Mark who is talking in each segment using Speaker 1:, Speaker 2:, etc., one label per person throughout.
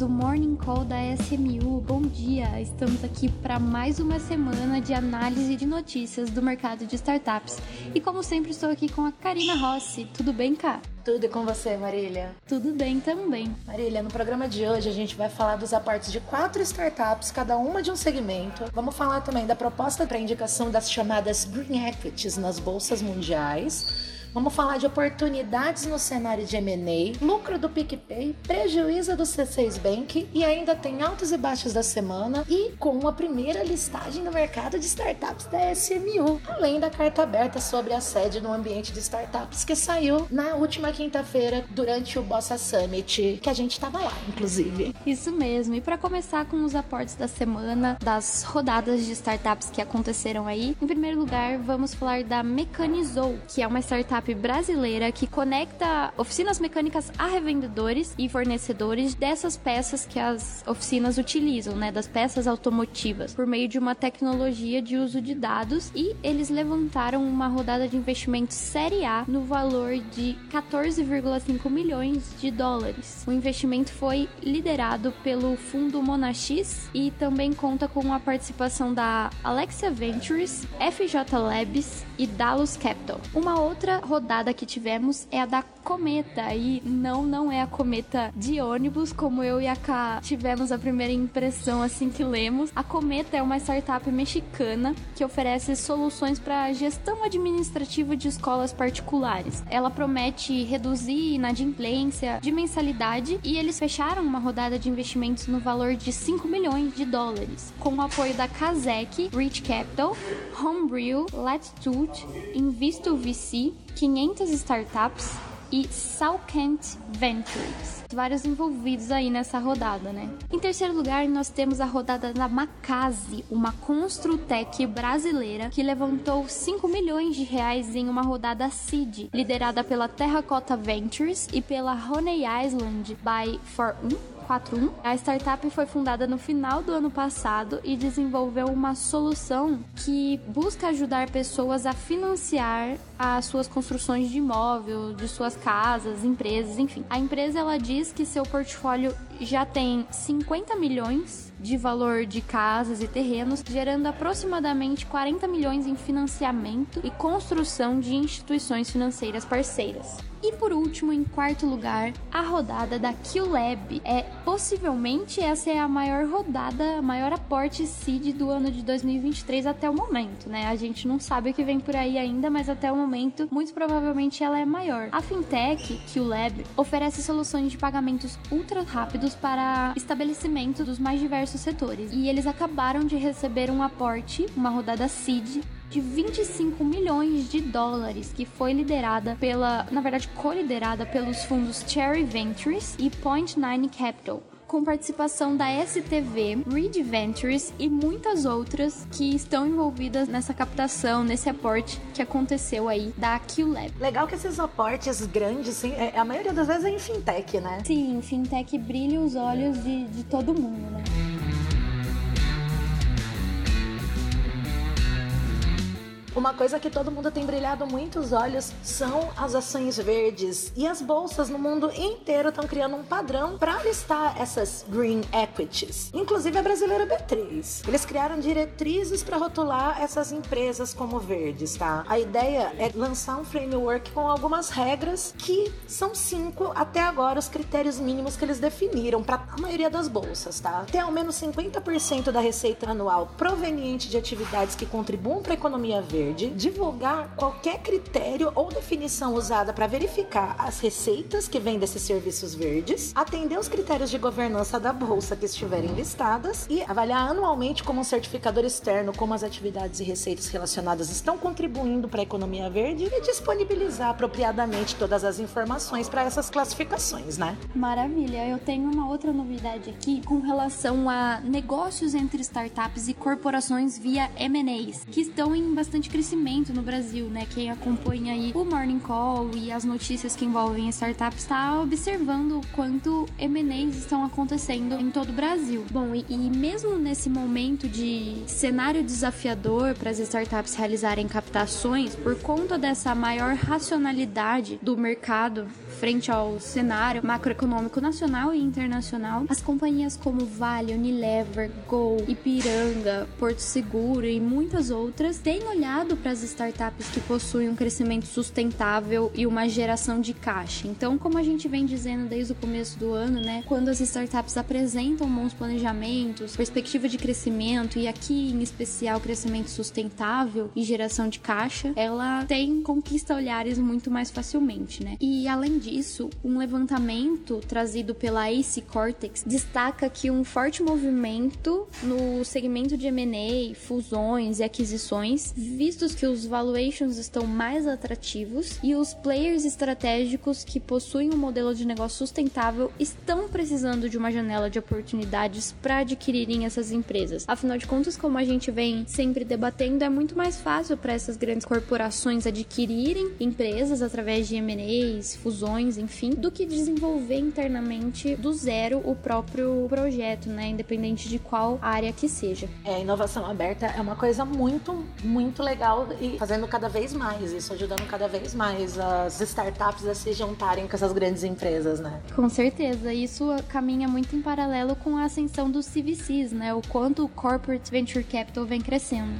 Speaker 1: do Morning Call da SMU. Bom dia! Estamos aqui para mais uma semana de análise de notícias do mercado de startups. E como sempre, estou aqui com a Karina Rossi. Tudo bem, Cá?
Speaker 2: Tudo e com você, Marília?
Speaker 1: Tudo bem também.
Speaker 2: Marília, no programa de hoje a gente vai falar dos aportes de quatro startups, cada uma de um segmento. Vamos falar também da proposta para indicação das chamadas Green Equities nas bolsas mundiais Vamos falar de oportunidades no cenário de M&A, lucro do PicPay, prejuízo do C6 Bank e ainda tem altos e baixos da semana e com a primeira listagem no mercado de startups da SMU, além da carta aberta sobre a sede no ambiente de startups que saiu na última quinta-feira durante o Bossa Summit, que a gente estava lá, inclusive.
Speaker 1: Isso mesmo. E para começar com os aportes da semana, das rodadas de startups que aconteceram aí, em primeiro lugar, vamos falar da Mecanizou, que é uma startup brasileira que conecta oficinas mecânicas a revendedores e fornecedores dessas peças que as oficinas utilizam, né, das peças automotivas, por meio de uma tecnologia de uso de dados e eles levantaram uma rodada de investimento série A no valor de 14,5 milhões de dólares. O investimento foi liderado pelo fundo Monax e também conta com a participação da Alexia Ventures, FJ Labs e Dallas Capital. Uma outra rodada que tivemos é a da Cometa e não, não é a Cometa de ônibus, como eu e a Ká tivemos a primeira impressão assim que lemos. A Cometa é uma startup mexicana que oferece soluções para gestão administrativa de escolas particulares. Ela promete reduzir inadimplência de mensalidade e eles fecharam uma rodada de investimentos no valor de 5 milhões de dólares, com o apoio da Kazek, Rich Capital, Homebrew, Latitude, Invisto VC 500 startups e Salkent Ventures. Vários envolvidos aí nessa rodada, né? Em terceiro lugar, nós temos a rodada da Macase, uma construtec brasileira que levantou 5 milhões de reais em uma rodada seed, liderada pela Terracota Ventures e pela Honey Island by For 1 41. A startup foi fundada no final do ano passado e desenvolveu uma solução que busca ajudar pessoas a financiar as suas construções de imóvel, de suas casas, empresas, enfim. A empresa ela diz que seu portfólio já tem 50 milhões de valor de casas e terrenos, gerando aproximadamente 40 milhões em financiamento e construção de instituições financeiras parceiras. E por último, em quarto lugar, a rodada da QLab. É possivelmente essa é a maior rodada, maior aporte seed do ano de 2023 até o momento, né? A gente não sabe o que vem por aí ainda, mas até o momento, muito provavelmente ela é maior. A fintech QLab oferece soluções de pagamentos ultra rápidos para estabelecimento dos mais diversos setores. E eles acabaram de receber um aporte, uma rodada seed de 25 milhões de dólares, que foi liderada pela, na verdade, co-liderada pelos fundos Cherry Ventures e Point Nine Capital com participação da STV, Reed Ventures e muitas outras que estão envolvidas nessa captação, nesse aporte que aconteceu aí da QLab.
Speaker 2: Legal que esses aportes grandes, sim, é, a maioria das vezes é em fintech, né?
Speaker 1: Sim, fintech brilha os olhos de, de todo mundo, né?
Speaker 2: Uma coisa que todo mundo tem brilhado muito os olhos são as ações verdes. E as bolsas no mundo inteiro estão criando um padrão para listar essas green equities. Inclusive a brasileira B3. Eles criaram diretrizes para rotular essas empresas como verdes, tá? A ideia é lançar um framework com algumas regras que são cinco até agora os critérios mínimos que eles definiram para a maioria das bolsas, tá? Ter ao menos 50% da receita anual proveniente de atividades que contribuam para a economia verde Verde divulgar qualquer critério ou definição usada para verificar as receitas que vêm desses serviços verdes, atender os critérios de governança da bolsa que estiverem listadas e avaliar anualmente como um certificador externo como as atividades e receitas relacionadas estão contribuindo para a economia verde e disponibilizar apropriadamente todas as informações para essas classificações, né?
Speaker 1: Maravilha. Eu tenho uma outra novidade aqui com relação a negócios entre startups e corporações via M&As, que estão em bastante crescimento no Brasil, né? Quem acompanha aí o Morning Call e as notícias que envolvem startups está observando o quanto M&As estão acontecendo em todo o Brasil. Bom, e, e mesmo nesse momento de cenário desafiador para as startups realizarem captações, por conta dessa maior racionalidade do mercado frente ao cenário macroeconômico nacional e internacional, as companhias como Vale, Unilever, Gol, Ipiranga, Porto Seguro e muitas outras têm olhado para as startups que possuem um crescimento sustentável e uma geração de caixa. Então, como a gente vem dizendo desde o começo do ano, né, quando as startups apresentam bons planejamentos, perspectiva de crescimento e aqui em especial crescimento sustentável e geração de caixa, ela tem conquista olhares muito mais facilmente, né? E além disso, um levantamento trazido pela Ace Cortex destaca que um forte movimento no segmento de M&A, fusões e aquisições, vistos que os valuations estão mais atrativos e os players estratégicos que possuem um modelo de negócio sustentável estão precisando de uma janela de oportunidades para adquirirem essas empresas. Afinal de contas, como a gente vem sempre debatendo, é muito mais fácil para essas grandes corporações adquirirem empresas através de M&As, fusões, enfim, do que desenvolver internamente do zero o próprio projeto, né, independente de qual área que seja.
Speaker 2: É, a inovação aberta é uma coisa muito, muito legal e fazendo cada vez mais isso, ajudando cada vez mais as startups a se juntarem com essas grandes empresas, né?
Speaker 1: Com certeza, isso caminha muito em paralelo com a ascensão dos CVCs, né? O quanto o corporate venture capital vem crescendo.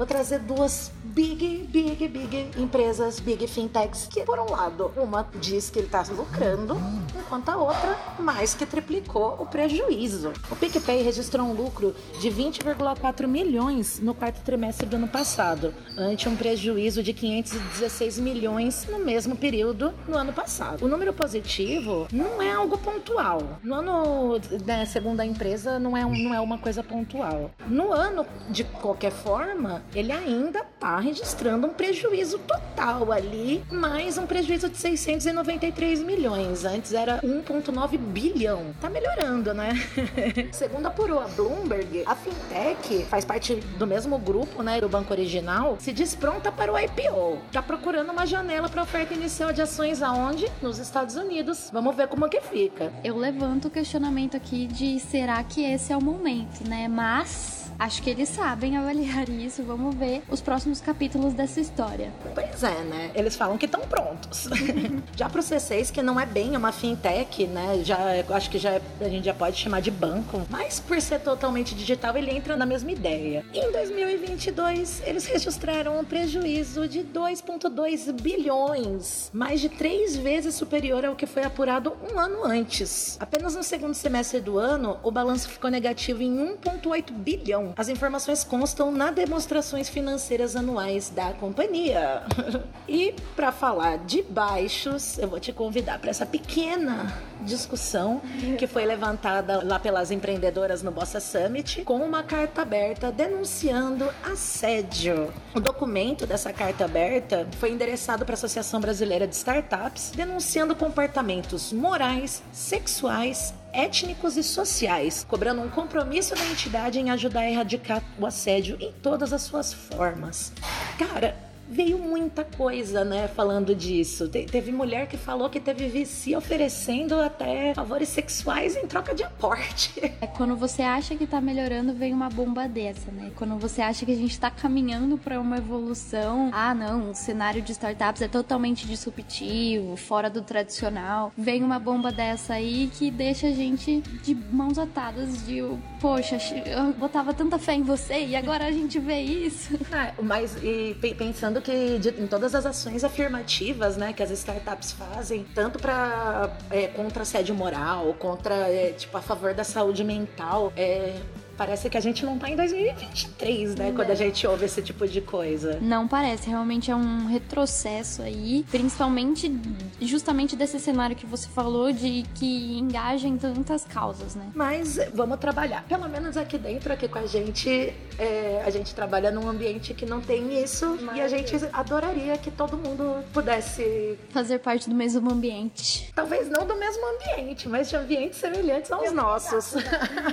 Speaker 2: Vou trazer duas big, big, big empresas, big fintechs, que por um lado, uma diz que ele está lucrando, enquanto a outra mais que triplicou o prejuízo. O PicPay registrou um lucro de 20,4 milhões no quarto trimestre do ano passado, ante um prejuízo de 516 milhões no mesmo período no ano passado. O número positivo não é algo pontual. No ano, né, segundo a empresa, não é, não é uma coisa pontual. No ano, de qualquer forma, ele ainda está registrando um prejuízo total ali, mais um prejuízo de 693 milhões. Antes era 1,9 bilhão. Tá melhorando, né? Segundo apurou a Bloomberg, a fintech faz parte do mesmo grupo, né, do banco original, se diz pronta para o IPO. Tá procurando uma janela para oferta inicial de ações aonde? Nos Estados Unidos. Vamos ver como que fica.
Speaker 1: Eu levanto o questionamento aqui de será que esse é o momento, né? Mas Acho que eles sabem avaliar isso. Vamos ver os próximos capítulos dessa história.
Speaker 2: Pois é, né? Eles falam que estão prontos. já pro C6, que não é bem uma fintech, né? Já acho que já a gente já pode chamar de banco, mas por ser totalmente digital, ele entra na mesma ideia. Em 2022, eles registraram um prejuízo de 2,2 bilhões, mais de três vezes superior ao que foi apurado um ano antes. Apenas no segundo semestre do ano, o balanço ficou negativo em 1,8 bilhão as informações constam nas demonstrações financeiras anuais da companhia. e para falar de baixos, eu vou te convidar para essa pequena discussão que foi levantada lá pelas empreendedoras no Bossa Summit com uma carta aberta denunciando assédio. O documento dessa carta aberta foi endereçado para a Associação Brasileira de Startups, denunciando comportamentos morais, sexuais étnicos e sociais, cobrando um compromisso da entidade em ajudar a erradicar o assédio em todas as suas formas. Cara, veio muita coisa, né, falando disso. Te teve mulher que falou que teve VC oferecendo até favores sexuais em troca de aporte.
Speaker 1: É quando você acha que tá melhorando, vem uma bomba dessa, né? Quando você acha que a gente tá caminhando para uma evolução, ah, não, o cenário de startups é totalmente disruptivo, fora do tradicional. Vem uma bomba dessa aí que deixa a gente de mãos atadas de, poxa, eu botava tanta fé em você e agora a gente vê isso.
Speaker 2: É, mas e pensando que de, em todas as ações afirmativas, né, que as startups fazem, tanto para é, contra assédio moral, contra é, tipo a favor da saúde mental, é, parece que a gente não tá em 2023, né? Não. Quando a gente ouve esse tipo de coisa.
Speaker 1: Não parece, realmente é um retrocesso aí, principalmente justamente desse cenário que você falou de que engaja em tantas causas, né?
Speaker 2: Mas vamos trabalhar. Pelo menos aqui dentro, aqui com a gente, é, a gente trabalha num ambiente que não tem isso Mas... e a gente adoraria que todo mundo pudesse
Speaker 1: fazer parte do mesmo ambiente.
Speaker 2: Talvez não do mesmo ambiente, mas de ambientes semelhantes aos nossos.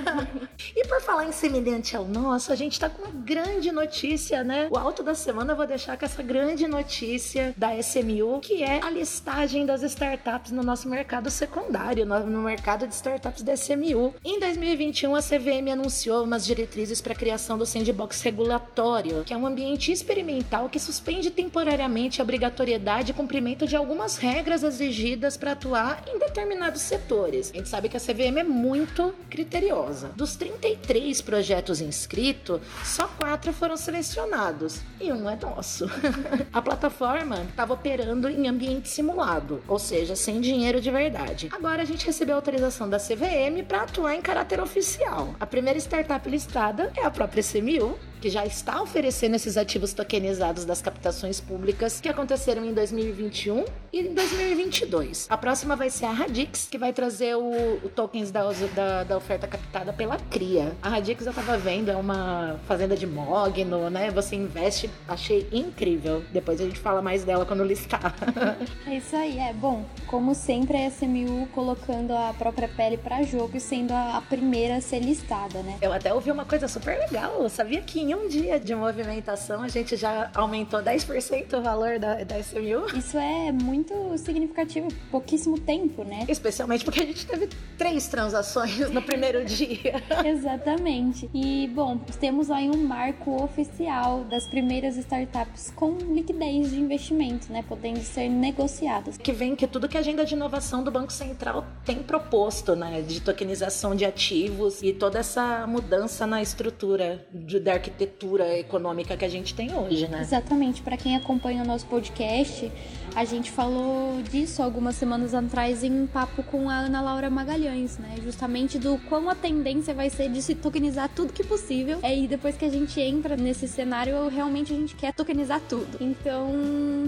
Speaker 2: e por falar falar em semelhante ao nosso, a gente tá com uma grande notícia, né? O alto da semana eu vou deixar com essa grande notícia da SMU, que é a listagem das startups no nosso mercado secundário, no mercado de startups da SMU. Em 2021, a CVM anunciou umas diretrizes para a criação do sandbox regulatório, que é um ambiente experimental que suspende temporariamente a obrigatoriedade e cumprimento de algumas regras exigidas para atuar em determinados setores. A gente sabe que a CVM é muito criteriosa. Dos 33 projetos inscritos, só quatro foram selecionados e um é nosso. a plataforma estava operando em ambiente simulado, ou seja, sem dinheiro de verdade. Agora a gente recebeu autorização da CVM para atuar em caráter oficial. A primeira startup listada é a própria CMU, que já está oferecendo esses ativos tokenizados das captações públicas que aconteceram em 2021 e em 2022. A próxima vai ser a Radix, que vai trazer o, o tokens da, da, da, oferta captada pela CRIA. A Radix eu tava vendo, é uma fazenda de Mogno, né? Você investe, achei incrível. Depois a gente fala mais dela quando listar.
Speaker 1: é isso aí, é bom. Como sempre, a SMU colocando a própria pele para jogo e sendo a, a primeira a ser listada, né?
Speaker 2: Eu até ouvi uma coisa super legal. Eu sabia que em um dia de movimentação a gente já aumentou 10% o valor da, da SMU.
Speaker 1: Isso é muito significativo, pouquíssimo tempo, né?
Speaker 2: Especialmente porque a gente teve três transações no primeiro dia.
Speaker 1: Exatamente. E, bom, temos aí um marco oficial das primeiras startups com liquidez de investimento, né? Podendo ser negociadas.
Speaker 2: Que vem que tudo que a agenda de inovação do Banco Central tem proposto, né? De tokenização de ativos e toda essa mudança na estrutura de, da arquitetura arquitetura econômica que a gente tem hoje, né?
Speaker 1: Exatamente. Para quem acompanha o nosso podcast, a gente falou disso algumas semanas atrás em um papo com a Ana Laura Magalhães, né? Justamente do quão a tendência vai ser de se tokenizar tudo que possível. E depois que a gente entra nesse cenário, realmente a gente quer tokenizar tudo. Então,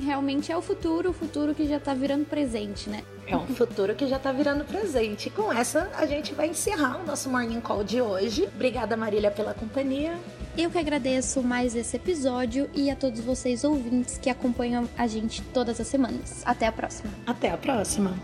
Speaker 1: realmente é o futuro, o futuro que já tá virando presente, né?
Speaker 2: É um futuro que já tá virando presente. E com essa, a gente vai encerrar o nosso Morning Call de hoje. Obrigada, Marília, pela companhia.
Speaker 1: Eu que agradeço mais esse episódio e a todos vocês ouvintes que acompanham a gente todas as semanas. Até a próxima.
Speaker 2: Até a próxima.